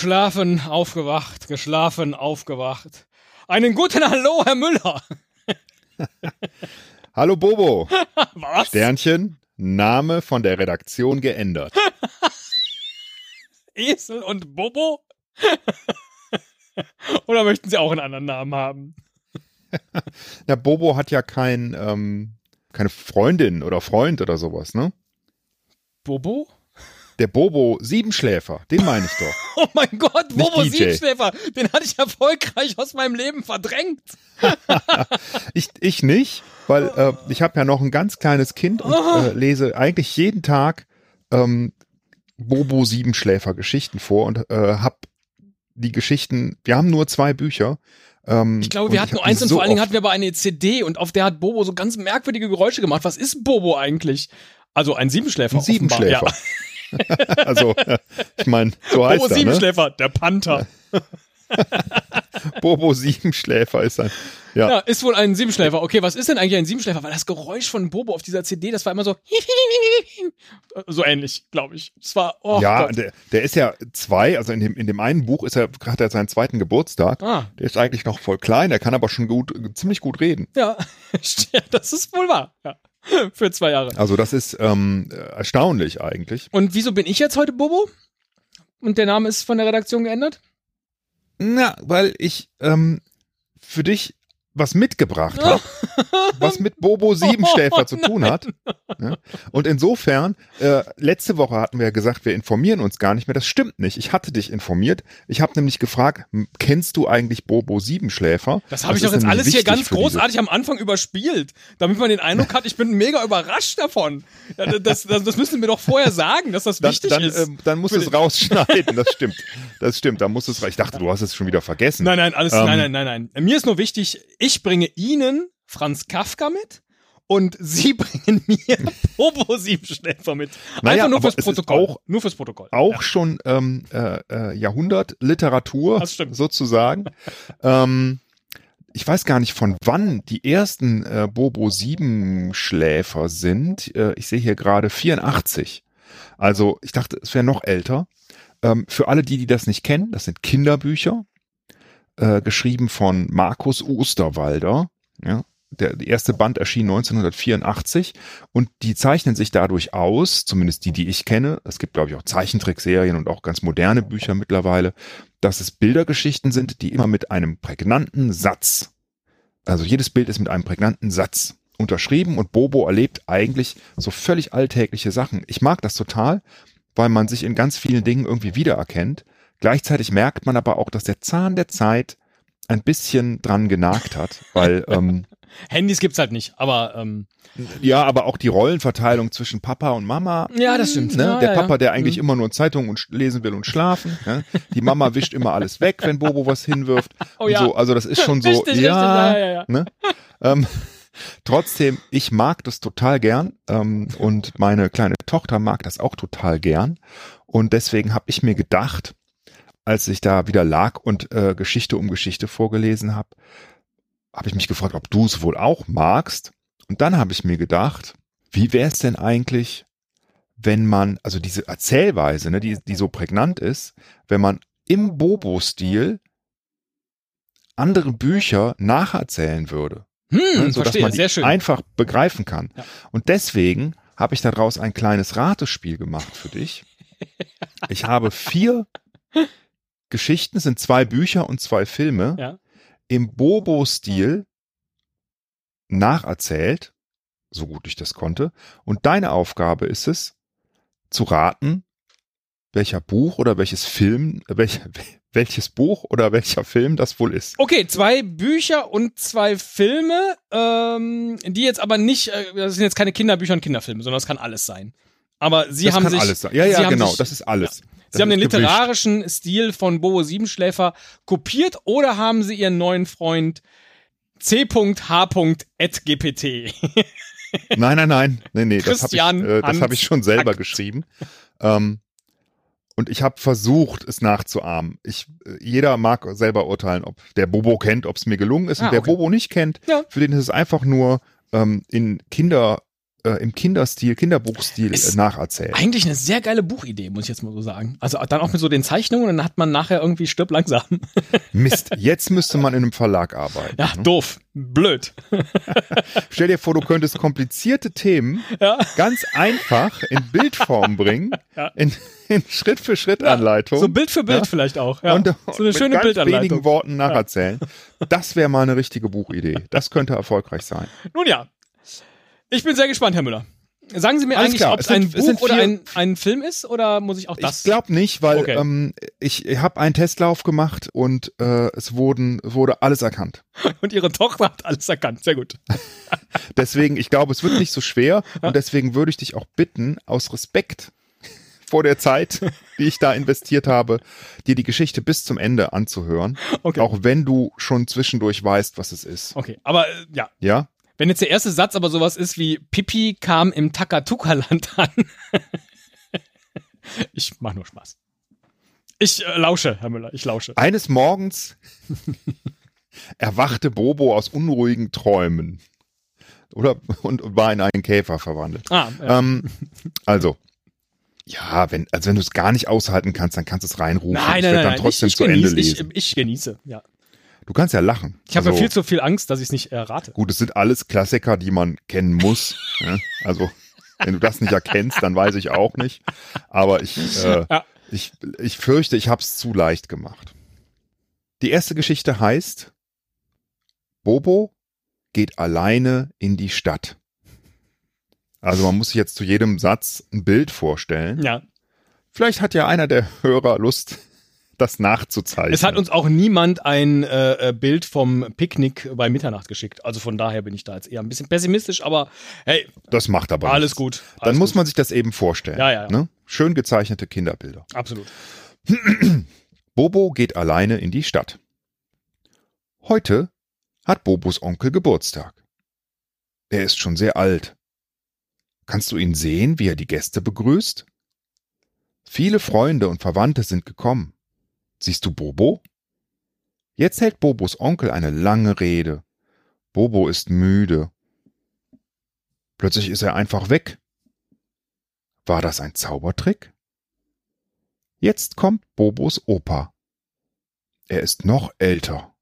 Geschlafen, aufgewacht, geschlafen, aufgewacht. Einen guten Hallo, Herr Müller. Hallo Bobo. Was? Sternchen, Name von der Redaktion geändert. Esel und Bobo? Oder möchten Sie auch einen anderen Namen haben? Na, Bobo hat ja kein, ähm, keine Freundin oder Freund oder sowas, ne? Bobo? Der Bobo Siebenschläfer, den meine ich doch. Oh mein Gott, Bobo DJ. Siebenschläfer, den hatte ich erfolgreich aus meinem Leben verdrängt. Ich, ich nicht, weil äh, ich habe ja noch ein ganz kleines Kind und äh, lese eigentlich jeden Tag ähm, Bobo Siebenschläfer Geschichten vor und äh, habe die Geschichten, wir haben nur zwei Bücher. Ähm, Ich glaube, wir hatten nur eins und so vor allen Dingen hatten wir aber eine CD und auf der hat Bobo so ganz merkwürdige Geräusche gemacht. Was ist Bobo eigentlich? Also ein Siebenschläfer. Ein Siebenschläfer. offenbar. also, ich meine, so heißt Bobo er, ne? Siebenschläfer, der Panther. Bobo Siebenschläfer ist ein. Ja, Ja, ist wohl ein Siebenschläfer. Okay, was ist denn eigentlich ein Siebenschläfer? Weil das Geräusch von Bobo auf dieser CD, das war immer so so ähnlich, glaube ich. Es war oh ja Gott. der, der ist ja zwei, also in dem, in dem einen Buch ist er, hat er seinen zweiten Geburtstag. Ah, Der ist eigentlich noch voll klein, der kann aber schon gut, ziemlich gut reden. ja, Ja, das ist wohl wahr. Ja. Für zwei Jahre. Also das ist ähm, erstaunlich eigentlich. Und wieso bin ich jetzt heute Bobo? Und der Name ist von der Redaktion geändert? Na, weil ich ähm, für dich was mitgebracht habe, was mit Bobo Siebenschläfer Oh, zu tun hat. Ja? Und insofern, äh, letzte Woche hatten wir ja gesagt, wir informieren uns gar nicht mehr. Das stimmt nicht. Ich hatte dich informiert. Ich habe nämlich gefragt, kennst du eigentlich Bobo Siebenschläfer? Das habe ich doch jetzt alles hier ganz diese- großartig am Anfang überspielt, damit man den Eindruck hat, ich bin mega überrascht davon. Ja, Das, das, das müssen wir doch vorher sagen, dass das Dann, wichtig dann, ist. ähm, dann musst du Für es den- rausschneiden, das stimmt. Das stimmt, da musst du es Ich dachte, du hast es schon wieder vergessen. Nein, nein, alles, Ähm, nein, nein, nein, nein. Mir ist nur wichtig, ich bringe Ihnen Franz Kafka mit und Sie bringen mir Bobo Siebenschläfer mit. Naja, Einfach nur aber fürs Protokoll. auch- nur fürs Protokoll. auch Ja. schon ähm, äh, äh, Jahrhundertliteratur sozusagen. ähm, ich weiß gar nicht, von wann die ersten äh, Bobo Siebenschläfer sind. Äh, ich sehe hier gerade 84. Also ich dachte, es wäre noch älter. Ähm, für alle die, die das nicht kennen, das sind Kinderbücher, äh, geschrieben von Markus Osterwalder. Ja, der, erste Band erschien 1984 und die zeichnen sich dadurch aus, zumindest die, die ich kenne. Es gibt, glaube ich, auch Zeichentrickserien und auch ganz moderne Bücher mittlerweile, dass es Bildergeschichten sind, die immer mit einem prägnanten Satz, also jedes Bild ist mit einem prägnanten Satz unterschrieben und Bobo erlebt eigentlich so völlig alltägliche Sachen. Ich mag das total, weil man sich in ganz vielen Dingen irgendwie wiedererkennt. Gleichzeitig merkt man aber auch, dass der Zahn der Zeit ein bisschen dran genagt hat, weil ähm, Handys gibt's halt nicht, aber ähm, ja, aber auch die Rollenverteilung zwischen Papa und Mama. Ja, das stimmt. Ne? Ja, der ja, Papa, ja. der eigentlich Mhm. immer nur Zeitungen und lesen will und schlafen. Ne? Die Mama wischt immer alles weg, wenn Bobo was hinwirft. Oh ja. so. Also das ist schon so. Richtig, richtig, ja, ja, ja, ja. Ne? Ähm, trotzdem, ich mag das total gern ähm, und meine kleine Tochter mag das auch total gern. Und deswegen habe ich mir gedacht, als ich da wieder lag und äh, Geschichte um Geschichte vorgelesen habe, habe ich mich gefragt, ob du es wohl auch magst. Und dann habe ich mir gedacht, wie wäre es denn eigentlich, wenn man, also diese Erzählweise, ne, die, die so prägnant ist, wenn man im Bobo-Stil andere Bücher nacherzählen würde, hm, ne, sodass verstehe, man sehr schön. einfach begreifen kann. Ja. Und deswegen habe ich daraus ein kleines Ratespiel gemacht für dich. Ich habe vier Geschichten, es sind zwei Bücher und zwei Filme, Ja. im Bobo-Stil nacherzählt, so gut ich das konnte. Und deine Aufgabe ist es, zu raten, welcher Buch oder welches Film, äh, welch, welches Buch oder welcher Film das wohl ist. Okay, zwei Bücher und zwei Filme, ähm, die jetzt aber nicht, äh, das sind jetzt keine Kinderbücher und Kinderfilme, sondern das kann alles sein. Aber sie das haben kann sich, alles sein. Ja, ja, genau, sich- das ist alles. Das Sie haben den literarischen Stil von Bobo Siebenschläfer kopiert oder haben sie ihren neuen Freund c.h.gpt? Nein, nein, nein, nee, nee, das habe ich, Christian äh, das hab ich schon selber Akt. geschrieben. Ähm, und ich habe versucht, es nachzuahmen. Ich, äh, jeder mag selber urteilen, ob der Bobo kennt, ob es mir gelungen ist. Ah, und wer okay. Bobo nicht kennt, Ja. für den ist es einfach nur ähm, in Kinder äh, im Kinderstil, Kinderbuchstil äh, nacherzählt. Eigentlich eine sehr geile Buchidee, muss ich jetzt mal so sagen. Also dann auch mit so den Zeichnungen und dann hat man nachher irgendwie stirb langsam. Mist, jetzt müsste man in einem Verlag arbeiten. Ja, doof. Blöd. Stell dir vor, du könntest komplizierte Themen Ja. ganz einfach in Bildform bringen, Ja. in, in Schritt-für-Schritt-Anleitung. So Bild für Bild Ja. vielleicht auch. Ja. und, so eine mit schöne ganz wenigen Bildanleitung. Worten nacherzählen. Das wäre mal eine richtige Buchidee. Das könnte erfolgreich sein. Nun ja. Ich bin sehr gespannt, Herr Müller. Sagen Sie mir Alles eigentlich, ob es es ein es Buch sind oder ein, ein Film ist oder muss ich auch das? Ich glaube nicht, weil Okay. ähm, ich, ich habe einen Testlauf gemacht und äh, es wurden, wurde alles erkannt. Und Ihre Tochter hat alles erkannt. Sehr gut. Deswegen, ich glaube, es wird nicht so schwer und deswegen würde ich dich auch bitten, aus Respekt vor der Zeit, die ich da investiert habe, dir die Geschichte bis zum Ende anzuhören, Okay. auch wenn du schon zwischendurch weißt, was es ist. Okay, aber äh, ja, Ja? Wenn jetzt der erste Satz aber sowas ist wie Pipi kam im Takatuka-Land an. ich mach nur Spaß. Ich äh, lausche, Herr Müller, ich lausche. Eines Morgens erwachte Bobo aus unruhigen Träumen. Oder und war in einen Käfer verwandelt. Ah, ja. Ähm, also, ja, wenn, also wenn du es gar nicht aushalten kannst, dann kannst du es reinrufen. nein, ich nein, werd nein, dann nein. trotzdem ich, ich, zu Ende genieße, lesen. ich, ich genieße, ja. Du kannst ja lachen. Ich habe ja Also, viel zu viel Angst, dass ich es nicht errate. Gut, es sind alles Klassiker, die man kennen muss. ja? Also, wenn du das nicht erkennst, dann weiß ich auch nicht. Aber ich, äh, Ja. ich, ich fürchte, ich habe es zu leicht gemacht. Die erste Geschichte heißt Bobo geht alleine in die Stadt. Also man muss sich jetzt zu jedem Satz ein Bild vorstellen. Ja. Vielleicht hat ja einer der Hörer Lust, das nachzuzeichnen. Es hat uns auch niemand ein äh, äh, Bild vom Picknick bei Mitternacht geschickt. Also von daher bin ich da jetzt eher ein bisschen pessimistisch, aber hey, das macht aber alles nichts. gut. Dann Alles muss gut. man sich das eben vorstellen. Ja, ja, ja. Ne? Schön gezeichnete Kinderbilder. Absolut. Bobo geht alleine in die Stadt. Heute hat Bobos Onkel Geburtstag. Er ist schon sehr alt. Kannst du ihn sehen, wie er die Gäste begrüßt? Viele Freunde und Verwandte sind gekommen. Siehst du Bobo? Jetzt hält Bobos Onkel eine lange Rede. Bobo ist müde. Plötzlich ist er einfach weg. War das ein Zaubertrick? Jetzt kommt Bobos Opa. Er ist noch älter.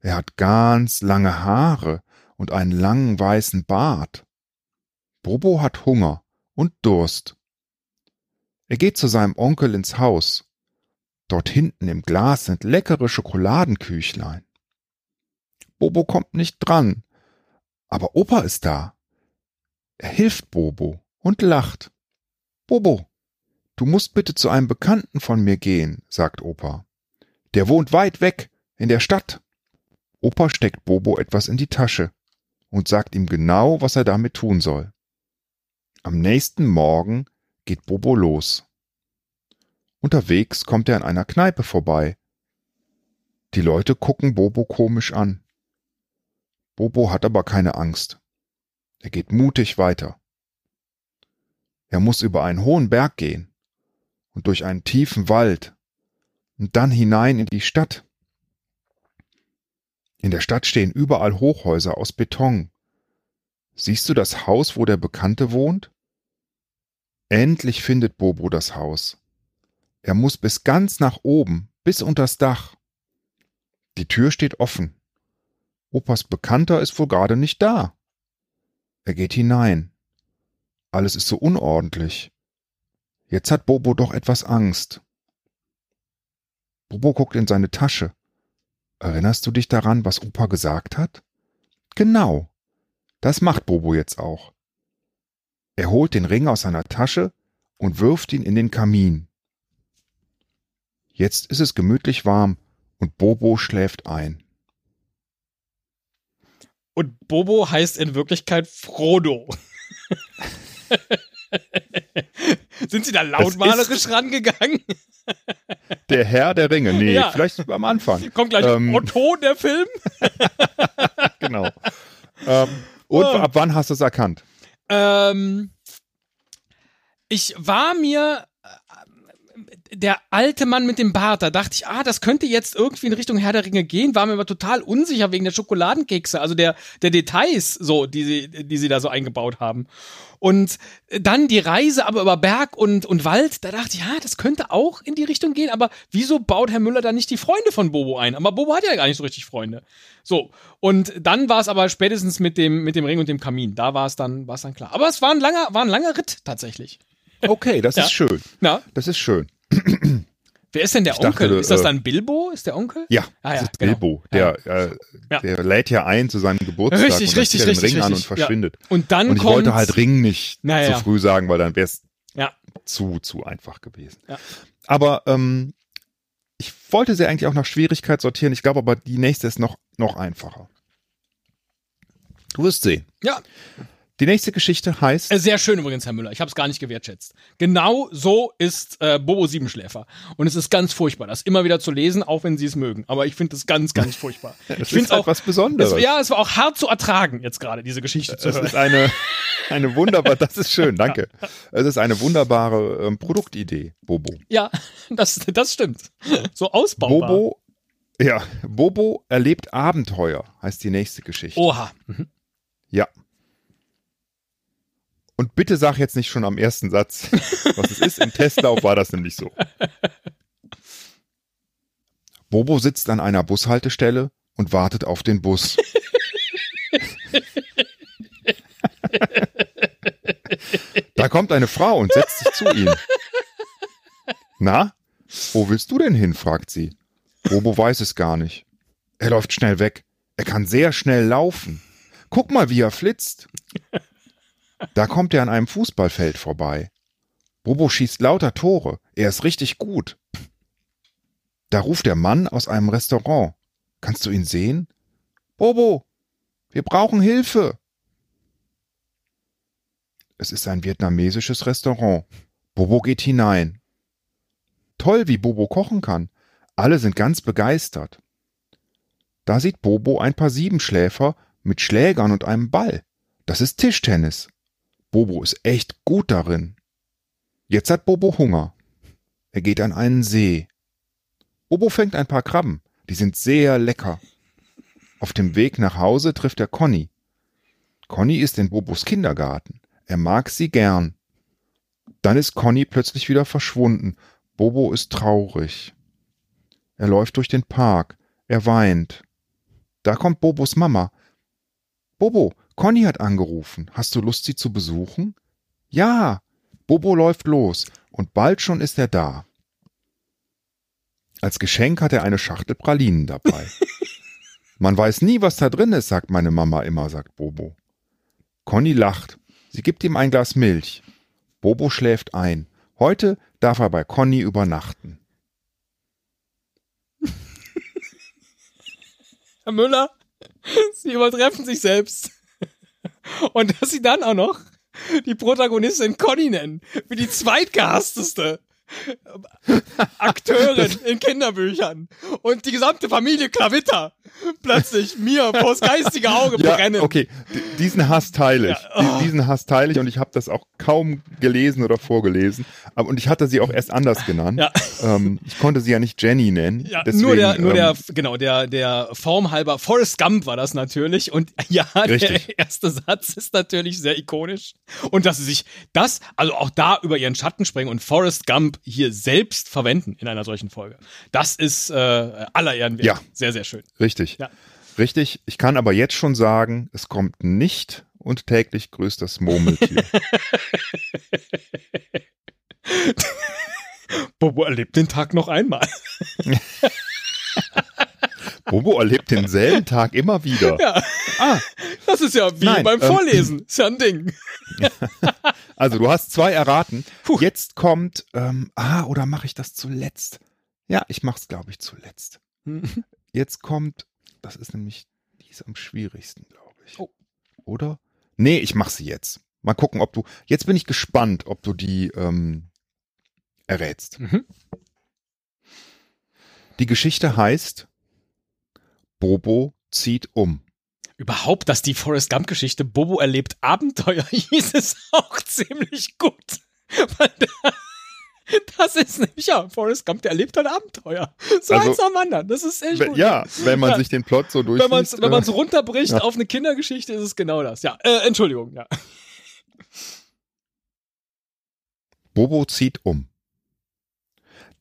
Er hat ganz lange Haare und einen langen weißen Bart. Bobo hat Hunger und Durst. Er geht zu seinem Onkel ins Haus. Dort hinten im Glas sind leckere Schokoladenküchlein. Bobo kommt nicht dran, aber Opa ist da. Er hilft Bobo und lacht. Bobo, Du musst bitte zu einem Bekannten von mir gehen, sagt Opa. Der wohnt weit weg, in der Stadt. Opa steckt Bobo etwas in die Tasche und sagt ihm genau, was er damit tun soll. Am nächsten Morgen geht Bobo los. Unterwegs kommt er an einer Kneipe vorbei. Die Leute gucken Bobo komisch an. Bobo hat aber keine Angst. Er geht mutig weiter. Er muss über einen hohen Berg gehen und durch einen tiefen Wald und dann hinein in die Stadt. In der Stadt stehen überall Hochhäuser aus Beton. Siehst du das Haus, wo der Bekannte wohnt? Endlich findet Bobo das Haus. Er muss bis ganz nach oben, bis unters Dach. Die Tür steht offen. Opas Bekannter ist wohl gerade nicht da. Er geht hinein. Alles ist so unordentlich. Jetzt hat Bobo doch etwas Angst. Bobo guckt in seine Tasche. Erinnerst du dich daran, was Opa gesagt hat? Genau. Das macht Bobo jetzt auch. Er holt den Ring aus seiner Tasche und wirft ihn in den Kamin. Jetzt ist es gemütlich warm und Bobo schläft ein. Und Bobo heißt in Wirklichkeit Frodo. Sind Sie da lautmalerisch rangegangen? Der Herr der Ringe. Nee, Ja. vielleicht am Anfang. Kommt gleich Ähm. Otto, der Film? Genau. ähm, und Oh. ab wann hast du es erkannt? Ähm, ich war mir. Der alte Mann mit dem Bart, da dachte ich, ah, das könnte jetzt irgendwie in Richtung Herr der Ringe gehen, war mir aber total unsicher wegen der Schokoladenkekse, also der, der Details, so, die sie, die sie da so eingebaut haben. Und dann die Reise aber über Berg und, und Wald, da dachte ich, ja, das könnte auch in die Richtung gehen, aber wieso baut Herr Müller da nicht die Freunde von Bobo ein? Aber Bobo hat ja gar nicht so richtig Freunde. So. Und dann war es aber spätestens mit dem, mit dem Ring und dem Kamin. Da war es dann, war es dann klar. Aber es war ein langer, war ein langer Ritt tatsächlich. Okay, das Ja. ist schön. Na, Das ist schön. Wer ist denn der Ich dachte, Onkel? ist das äh, dann Bilbo? Ist der Onkel? Ja, Ah, das ja, ist genau. Bilbo. Der, äh, Ja. der lädt ja ein zu seinem Geburtstag Richtig, und richtig, er den richtig, Ring an und richtig. Verschwindet. Und dann Und ich kommt. wollte halt Ring nicht Naja. zu früh sagen, weil dann wäre es zu, zu einfach gewesen. Aber ähm, ich wollte sie eigentlich auch nach Schwierigkeit sortieren. Ich glaube aber, die nächste ist noch, noch einfacher. Du wirst sehen. Ja, Die nächste Geschichte heißt, Äh, Sehr schön übrigens, Herr Müller. Ich habe es gar nicht gewertschätzt. Genau so ist äh, Bobo Siebenschläfer. Und es ist ganz furchtbar, das immer wieder zu lesen, auch wenn Sie es mögen. Aber ich finde es ganz, ganz furchtbar. es ich finde halt was Besonderes. Es, ja, es war auch hart zu ertragen, jetzt gerade diese Geschichte zu Es hören. ist eine, eine wunderbare, das ist schön, danke. Es ist eine wunderbare ähm, Produktidee, Bobo. Ja, das, das stimmt. So ausbaubar. Bobo, ja, Bobo erlebt Abenteuer, heißt die nächste Geschichte. Oha. Mhm. Ja. Und bitte sag jetzt nicht schon am ersten Satz, was es ist. Im Testlauf war das nämlich so. Bobo sitzt an einer Bushaltestelle und wartet auf den Bus. da kommt eine Frau und setzt sich zu ihm. Na, wo willst du denn hin? fragt sie. Bobo weiß es gar nicht. Er läuft schnell weg. Er kann sehr schnell laufen. Guck mal, wie er flitzt. Da kommt er an einem Fußballfeld vorbei. Bobo schießt lauter Tore. Er ist richtig gut. Da ruft der Mann aus einem Restaurant. Kannst du ihn sehen? Bobo, wir brauchen Hilfe. Es ist ein vietnamesisches Restaurant. Bobo geht hinein. Toll, wie Bobo kochen kann. Alle sind ganz begeistert. Da sieht Bobo ein paar Siebenschläfer mit Schlägern und einem Ball. Das ist Tischtennis. Bobo ist echt gut darin. Jetzt hat Bobo Hunger. Er geht an einen See. Bobo fängt ein paar Krabben. Die sind sehr lecker. Auf dem Weg nach Hause trifft er Conny. Conny ist in Bobos Kindergarten. Er mag sie gern. Dann ist Conny plötzlich wieder verschwunden. Bobo ist traurig. Er läuft durch den Park. Er weint. Da kommt Bobos Mama. Bobo, Conny hat angerufen. Hast du Lust, sie zu besuchen? Ja. Bobo läuft los und bald schon ist er da. Als Geschenk hat er eine Schachtel Pralinen dabei. Man weiß nie, was da drin ist, sagt meine Mama immer, sagt Bobo. Conny lacht. Sie gibt ihm ein Glas Milch. Bobo schläft ein. Heute darf er bei Conny übernachten. Herr Müller, Sie übertreffen sich selbst. Und dass Sie dann auch noch die Protagonistin Conny nennen, wie die zweitgehassteste Akteurin in Kinderbüchern. Und die gesamte Familie Klavitter plötzlich mir vors geistige Auge brennen. okay, diesen Hass teile ich. Ja, oh. Diesen Hass teile ich und ich habe das auch kaum gelesen oder vorgelesen. Aber, und ich hatte sie auch erst anders genannt. Ja. Ähm, ich konnte sie ja nicht Jenny nennen. Ja, deswegen, nur der, nur ähm, der, genau, der, der Form halber, Forrest Gump war das natürlich. Und ja, Richtig. der erste Satz ist natürlich sehr ikonisch. Und dass sie sich das, also auch da über ihren Schatten springen und Forrest Gump hier selbst verwenden in einer solchen Folge. Das ist äh, aller Ehren wert. Ja. Sehr, sehr schön. Richtig. Ja. Richtig. Ich kann aber jetzt schon sagen, es kommt nicht und täglich grüßt das Murmeltier. Bobo erlebt den Tag noch einmal. Bobo erlebt denselben Tag immer wieder. Ja. Ah, Das ist ja wie Nein, beim ähm, Vorlesen. Ist ja ein Ding. also du hast zwei erraten. Puh. Jetzt kommt, ähm, ah, oder mache ich das zuletzt? Ja, ich mach's, glaube ich, zuletzt. Jetzt kommt, das ist nämlich, die ist am schwierigsten, glaube ich. Oh. Oder? Nee, ich mach sie jetzt. Mal gucken, ob du, jetzt bin ich gespannt, ob du die ähm, errätst. Mhm. Die Geschichte heißt, Bobo zieht um. Überhaupt, dass die Forrest Gump-Geschichte Bobo erlebt Abenteuer hieß es auch ziemlich gut. Weil da, Das ist nämlich, ja, Forrest Gump, der erlebt ein Abenteuer. So Also- eins am anderen. Das ist echt gut. Ja, wenn man Ja. sich den Plot so wenn man es durchliest. äh, runterbricht ja. auf eine Kindergeschichte, ist es genau das. Ja, äh, Entschuldigung, ja. Bobo zieht um.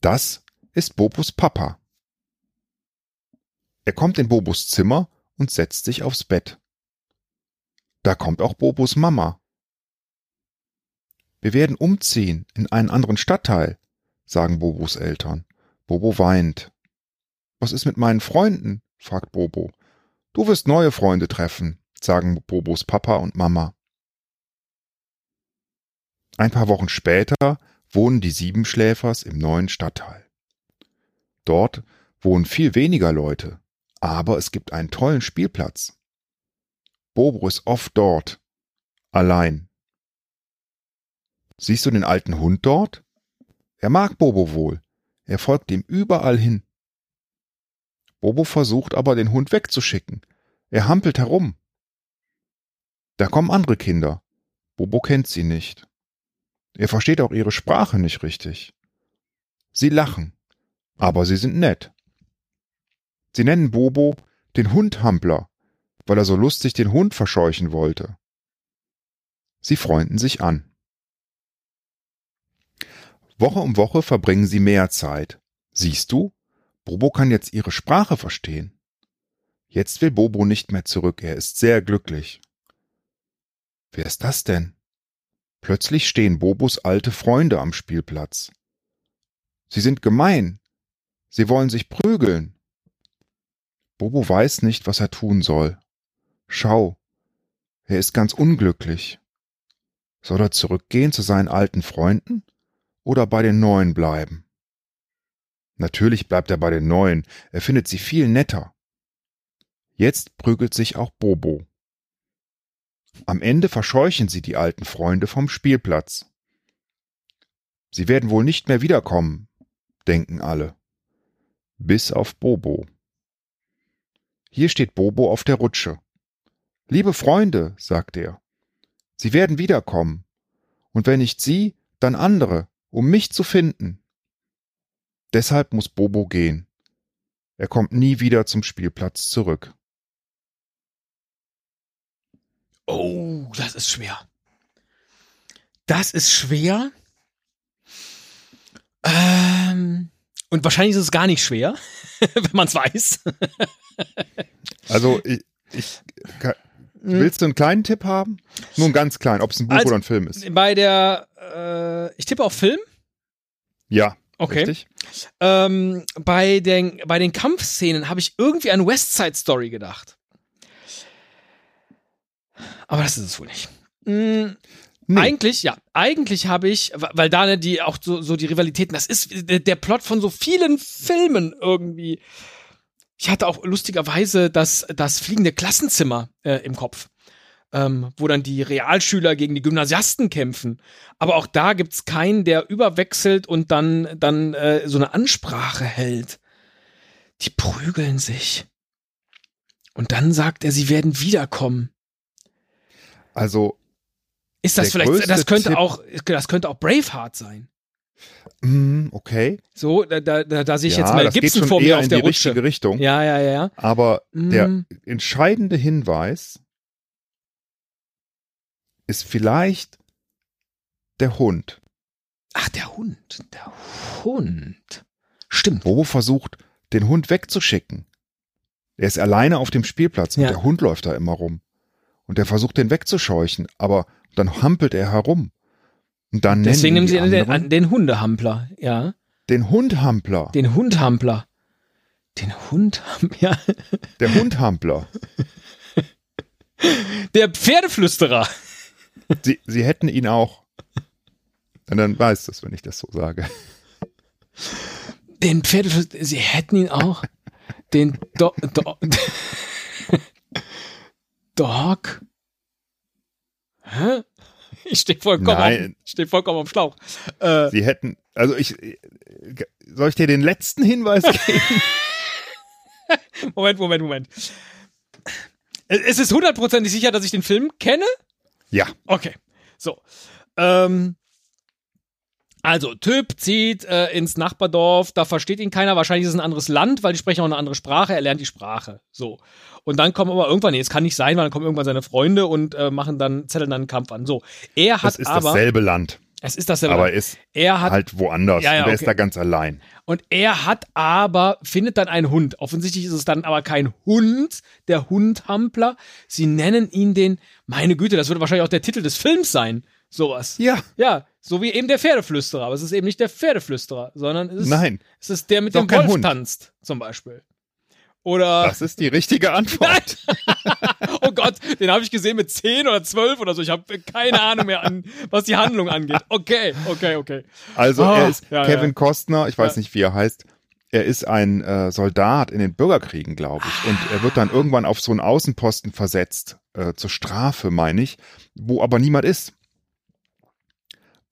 Das ist Bobos Papa. Er kommt in Bobos Zimmer und setzt sich aufs Bett. Da kommt auch Bobos Mama. Wir werden umziehen in einen anderen Stadtteil, sagen Bobos Eltern. Bobo weint. Was ist mit meinen Freunden? fragt Bobo. Du wirst neue Freunde treffen, sagen Bobos Papa und Mama. Ein paar Wochen später wohnen die Siebenschläfers im neuen Stadtteil. Dort wohnen viel weniger Leute, aber es gibt einen tollen Spielplatz. Bobo ist oft dort, allein. Siehst du den alten Hund dort? Er mag Bobo wohl, er folgt ihm überall hin. Bobo versucht aber, den Hund wegzuschicken. Er hampelt herum. Da kommen andere Kinder. Bobo kennt sie nicht. Er versteht auch ihre Sprache nicht richtig. Sie lachen, aber sie sind nett. Sie nennen Bobo den Hundhampler, weil er so lustig den Hund verscheuchen wollte. Sie freunden sich an. Woche um Woche verbringen sie mehr Zeit. Siehst du, Bobo kann jetzt ihre Sprache verstehen. Jetzt will Bobo nicht mehr zurück, er ist sehr glücklich. Wer ist das denn? Plötzlich stehen Bobos alte Freunde am Spielplatz. Sie sind gemein. Sie wollen sich prügeln. Bobo weiß nicht, was er tun soll. Schau, er ist ganz unglücklich. Soll er zurückgehen zu seinen alten Freunden oder bei den neuen bleiben? Natürlich bleibt er bei den neuen, er findet sie viel netter. Jetzt prügelt sich auch Bobo. Am Ende verscheuchen sie die alten Freunde vom Spielplatz. Sie werden wohl nicht mehr wiederkommen, denken alle. Bis auf Bobo. Hier steht Bobo auf der Rutsche. Liebe Freunde, sagt er, Sie werden wiederkommen, und wenn nicht Sie, dann andere, um mich zu finden. Deshalb muss Bobo gehen. Er kommt nie wieder zum Spielplatz zurück. Oh, das ist schwer. Das ist schwer. Ähm, und wahrscheinlich ist es gar nicht schwer, wenn man es weiß. Also, ich, ich ka- willst du einen kleinen Tipp haben? Nur einen ganz kleinen, ob es ein Buch Also- oder ein Film ist. Bei der, äh, ich tippe auf Film. Ja, Okay. Ähm, bei, den, bei den Kampfszenen habe ich irgendwie an West Side Story gedacht. Aber das ist es wohl nicht. Mm, Nee. Eigentlich, ja, eigentlich habe ich, weil da ne, die auch so, so die Rivalitäten, das ist der, der Plot von so vielen Filmen irgendwie. Ich hatte auch lustigerweise das, das fliegende Klassenzimmer äh, im Kopf, ähm, wo dann die Realschüler gegen die Gymnasiasten kämpfen. Aber auch da gibt's keinen, der überwechselt und dann, dann äh, so eine Ansprache hält. Die prügeln sich. Und dann sagt er, sie werden wiederkommen. Also, Ist das Der vielleicht, das könnte Tipp- auch, das könnte auch Braveheart sein. mm, okay. So, da, da, da, sehe ich ja, jetzt mal Gibson vor mir auf in der die Rutsche. richtige Richtung. Ja, ja, ja. Aber der Mm, entscheidende Hinweis ist vielleicht der Hund. Ach, der Hund. Der Hund. Stimmt. Bobo versucht, den Hund wegzuschicken. Er ist alleine auf dem Spielplatz und Ja. der Hund läuft da immer rum. Und er versucht, den wegzuscheuchen, aber dann hampelt er herum. Und dann Deswegen nennen nehmen sie den, anderen den Hundehampler. Ja. den Hundhampler. Den Hundhampler. Den Hundhampler. Ja. Der Hundhampler. Der Pferdeflüsterer. Sie, sie hätten ihn auch. Und dann weiß das, wenn ich das so sage. Den Pferdeflüsterer. Sie hätten ihn auch. Den Do Do Dog. Hä? Ich stehe vollkommen, Nein. auf, steh vollkommen am Schlauch. Äh, Sie hätten, also ich, soll ich dir den letzten Hinweis geben? Moment, Moment, Moment. Es ist hundertprozentig sicher, dass ich den Film kenne? ja. Okay. So. Ähm, Also, Typ zieht äh, ins Nachbardorf, da versteht ihn keiner, wahrscheinlich ist es ein anderes Land, weil die sprechen auch eine andere Sprache, er lernt die Sprache. So. Und dann kommen aber irgendwann, nee, es kann nicht sein, weil dann kommen irgendwann seine Freunde und äh, machen dann, zetteln dann einen Kampf an. So. Er hat Das ist aber. dasselbe Land, Es ist dasselbe. aber ist er hat halt woanders. Ja, ja, und er ist okay. da ganz allein. Und er hat aber, findet dann einen Hund. Offensichtlich ist es dann aber kein Hund, der Hundhampler. Sie nennen ihn den, meine Güte, das würde wahrscheinlich auch der Titel des Films sein. Sowas. Ja, Ja, so wie eben der Pferdeflüsterer. Aber es ist eben nicht der Pferdeflüsterer, sondern es ist, nein, es ist der mit Doch dem Wolf Hund. tanzt, zum Beispiel. Oder, das ist die richtige Antwort. oh Gott, den habe ich gesehen mit 10 oder 12 oder so. Ich habe keine Ahnung mehr an, was die Handlung angeht. Okay, okay, okay. Also Ah, er ist ja, Kevin ja. Costner, ich weiß Ja. nicht, wie er heißt. Er ist ein äh, Soldat in den Bürgerkriegen, glaube ich. Und er wird dann irgendwann auf so einen Außenposten versetzt, äh, zur Strafe, meine ich, wo aber niemand ist.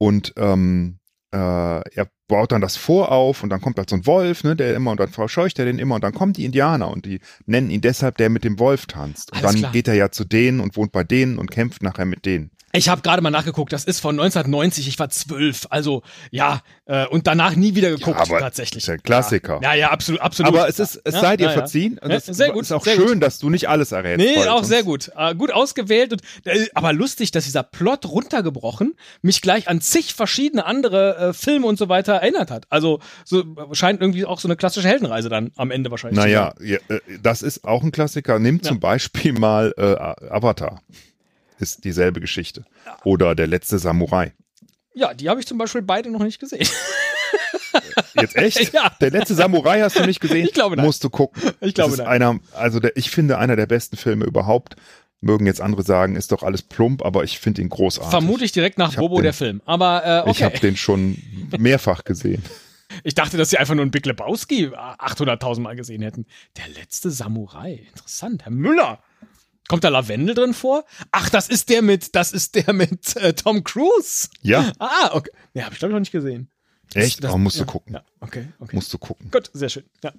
Und ähm, äh, er baut dann das Vor auf und dann kommt halt so ein Wolf, ne, der immer und dann verscheucht er den immer und dann kommen die Indianer und die nennen ihn deshalb der mit dem Wolf tanzt. Und Alles dann klar. geht er ja zu denen und wohnt bei denen und kämpft nachher mit denen. Ich habe gerade mal nachgeguckt, das ist von 1990, ich war zwölf, also ja, äh, und danach nie wieder geguckt, aber tatsächlich. ist ja ein Klassiker. Ja, ja, absolut, absolut. Aber es ist, es Ja, sei dir ja, ja. verziehen. Und Ja, es sehr gut, ist auch schön, gut. dass du nicht alles errätst. Nee, auch sehr gut. Äh, gut ausgewählt und äh, aber lustig, dass dieser Plot runtergebrochen mich gleich an zig verschiedene andere äh, Filme und so weiter erinnert hat. Also so scheint irgendwie auch so eine klassische Heldenreise dann am Ende wahrscheinlich. zu Naja, ja, äh, das ist auch ein Klassiker. Nimm zum Beispiel mal äh, Avatar. Ist dieselbe Geschichte. Oder Der letzte Samurai. Ja, die habe ich zum Beispiel beide noch nicht gesehen. Jetzt echt? Ja. Der letzte Samurai hast du nicht gesehen? Ich glaube nein. Musst du gucken. Ich glaube das ist nein. einer, also der, ich finde einer der besten Filme überhaupt. Mögen jetzt andere sagen, ist doch alles plump, aber ich finde ihn großartig. Vermute ich direkt nach Ich Bobo den- der Film. Aber äh, okay. Ich habe den schon mehrfach gesehen. Ich dachte, dass sie einfach nur einen Big Lebowski 800.000 Mal gesehen hätten. Der letzte Samurai. Interessant. Herr Müller. Kommt da Lavendel drin vor? Ach, das ist der mit, das ist der mit äh, Tom Cruise. Ja, Ah, okay. Ja, habe ich glaube ich noch nicht gesehen. echt? Das- oh, musst ja, du gucken. Ja, okay, okay. Musst du gucken. Gut, sehr schön. Ja.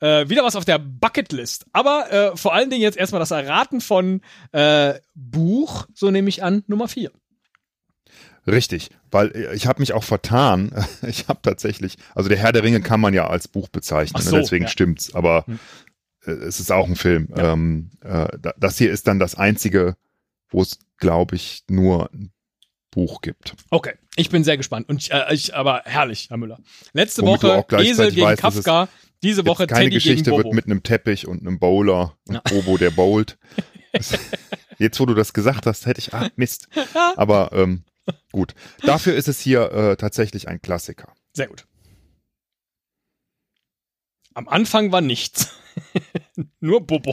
Äh, wieder was auf der Bucketlist. Aber äh, vor allen Dingen jetzt erstmal das Erraten von äh, Buch, so nehme ich an, Nummer 4. Richtig, weil äh, ich habe mich auch vertan. Ich habe tatsächlich, also der Herr der Ringe kann man ja als Buch bezeichnen, ne? so, deswegen ja. stimmt's. Aber Hm. Es ist auch ein Film. Ähm, äh, da- das hier ist dann das einzige, wo es, glaube ich, nur ein Buch gibt. Okay, ich bin sehr gespannt. Und ich, äh, ich aber herrlich, Herr Müller. Letzte Womit Woche Esel gegen weißt, Kafka. Diese Woche keine Teddy Geschichte wird mit einem Teppich und einem Bowler und Ja. Bobo der bowlt. Jetzt, wo du das gesagt hast, hätte ich, ah, Mist. Aber ähm, gut. Dafür ist es hier äh, tatsächlich ein Klassiker. Sehr gut. Am Anfang war nichts. Nur Bobo.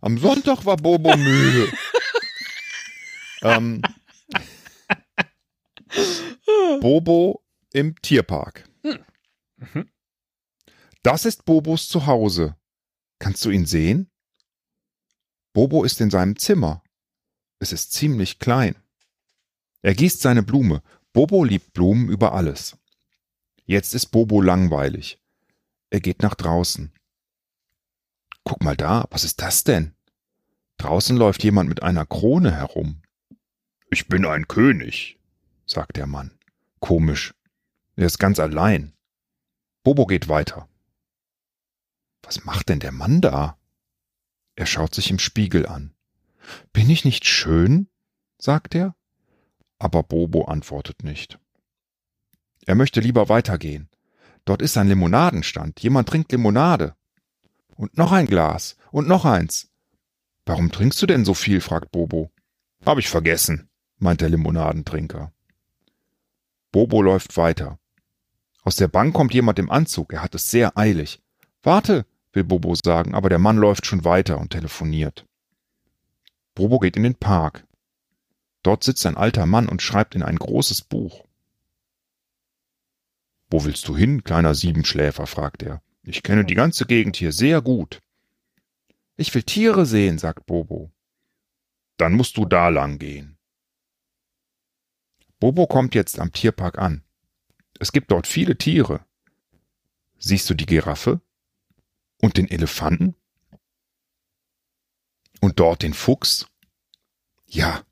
Am Sonntag war Bobo müde. ähm, Bobo im Tierpark. Mhm. Das ist Bobos Zuhause. Kannst du ihn sehen? Bobo ist in seinem Zimmer. Es ist ziemlich klein. Er gießt seine Blume. Bobo liebt Blumen über alles. Jetzt ist Bobo langweilig. Er geht nach draußen. Guck mal da, was ist das denn? Draußen läuft jemand mit einer Krone herum. Ich bin ein König, sagt der Mann. Komisch. Er ist ganz allein. Bobo geht weiter. Was macht denn der Mann da? Er schaut sich im Spiegel an. Bin ich nicht schön? sagt er. Aber Bobo antwortet nicht. Er möchte lieber weitergehen. Dort ist ein Limonadenstand. Jemand trinkt Limonade. Und noch ein Glas. Und noch eins. Warum trinkst du denn so viel? fragt Bobo. Hab ich vergessen, meint der Limonadentrinker. Bobo läuft weiter. Aus der Bank kommt jemand im Anzug. Er hat es sehr eilig. Warte, will Bobo sagen, aber der Mann läuft schon weiter und telefoniert. Bobo geht in den Park. Dort sitzt ein alter Mann und schreibt in ein großes Buch. Wo willst du hin, kleiner Siebenschläfer? fragt er. Ich kenne die ganze Gegend hier sehr gut. Ich will Tiere sehen, sagt Bobo. Dann musst du da lang gehen. Bobo kommt jetzt am Tierpark an. Es gibt dort viele Tiere. Siehst du die Giraffe? Und den Elefanten? Und dort den Fuchs? Ja,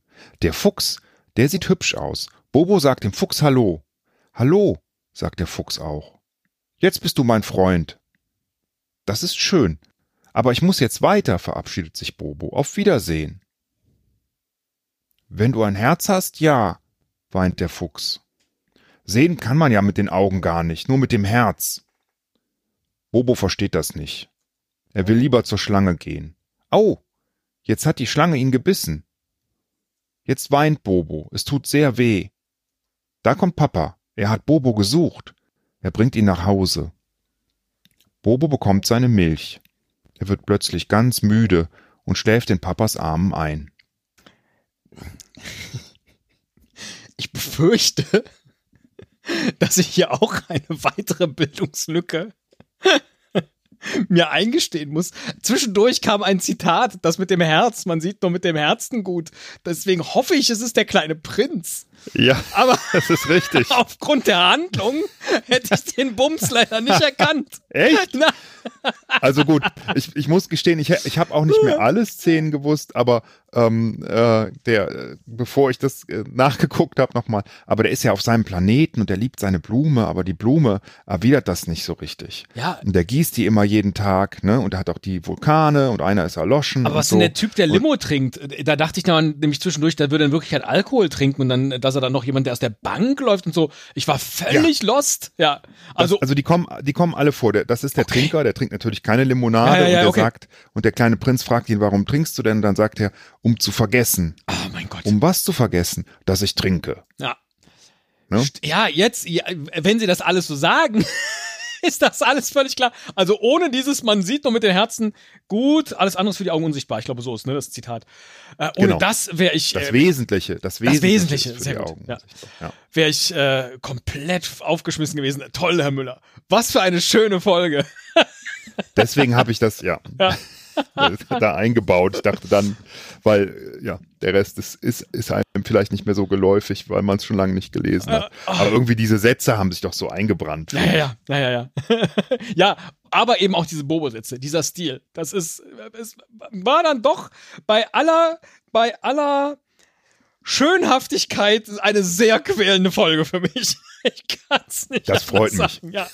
der Fuchs, der sieht hübsch aus. Bobo sagt dem Fuchs Hallo. Hallo, sagt der Fuchs auch. Jetzt bist du mein Freund. Das ist schön. Aber ich muss jetzt weiter, verabschiedet sich Bobo. Auf Wiedersehen. Wenn du ein Herz hast, ja, weint der Fuchs. Sehen kann man ja mit den Augen gar nicht, nur mit dem Herz. Bobo versteht das nicht. Er will lieber zur Schlange gehen. Au, jetzt hat die Schlange ihn gebissen. Jetzt weint Bobo, es tut sehr weh. Da kommt Papa, er hat Bobo gesucht. Er bringt ihn nach Hause. Bobo bekommt seine Milch. Er wird plötzlich ganz müde und schläft in Papas Armen ein. Ich befürchte, dass ich hier auch eine weitere Bildungslücke mir eingestehen muss. Zwischendurch kam ein Zitat, das mit dem Herz, man sieht nur mit dem Herzen gut. Deswegen hoffe ich, es ist der kleine Prinz. Ja, Aber das ist richtig. aufgrund der Handlung hätte ich den Bums leider nicht erkannt. Echt? Na, Also gut, ich, ich muss gestehen, ich, ich habe auch nicht mehr alle Szenen gewusst, aber ähm, äh, der, äh, bevor ich das äh, nachgeguckt habe nochmal, aber der ist ja auf seinem Planeten und der liebt seine Blume, aber die Blume erwidert das nicht so richtig. Ja. Und der gießt die immer jeden Tag, ne? Und er hat auch die Vulkane und einer ist erloschen. aber und was so. denn der Typ, der Limo trinkt? Da dachte ich dann nämlich zwischendurch, der würde in Wirklichkeit Alkohol trinken und dann, dass er dann noch jemand, der aus der Bank läuft und so. Ich war völlig lost. Ja. Also, das, also die kommen, die kommen alle vor. Das ist der Okay. Trinker, der trinkt natürlich keine Limonade Ja, ja, ja, und der okay. sagt, und der kleine Prinz fragt ihn, warum trinkst du denn? Und dann sagt er, um zu vergessen. oh mein Gott. Um was zu vergessen? Dass ich trinke. Ja. Ne? Ja, jetzt, ja, wenn sie das alles so sagen, ist das alles völlig klar. Also ohne dieses, man sieht nur mit den Herzen gut, alles andere ist für die Augen unsichtbar. Ich glaube, so ist ne, das Zitat. Äh, ohne Genau. das wäre ich, Das äh, Wesentliche, das Wesentliche, Wesentliche, ist für sehr die gut, Augen. ja. Ja. wäre ich äh, komplett aufgeschmissen gewesen. Toll, Herr Müller. Was für eine schöne Folge. Deswegen habe ich das, ja, da eingebaut. Ich dachte dann, weil, äh, ja, der Rest ist, ist, ist einem vielleicht nicht mehr so geläufig, weil man es schon lange nicht gelesen hat. Aber irgendwie diese Sätze haben sich doch so eingebrannt. Ja, ja, ja, ja, ja. Ja, ja aber eben auch diese Bobo-Sätze, dieser Stil. Das ist, es war dann doch bei aller, bei aller Schönhaftigkeit eine sehr quälende Folge für mich. Ich kann's nicht. Das freut sagen. Ja,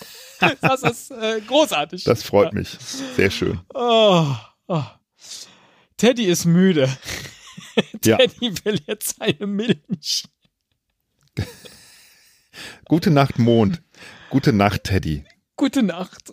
das ist äh, großartig. Das freut mich. Sehr schön. Oh, oh. Teddy ist müde. Ja. Teddy will jetzt seine Milch. Gute Nacht, Mond. Gute Nacht, Teddy. Gute Nacht.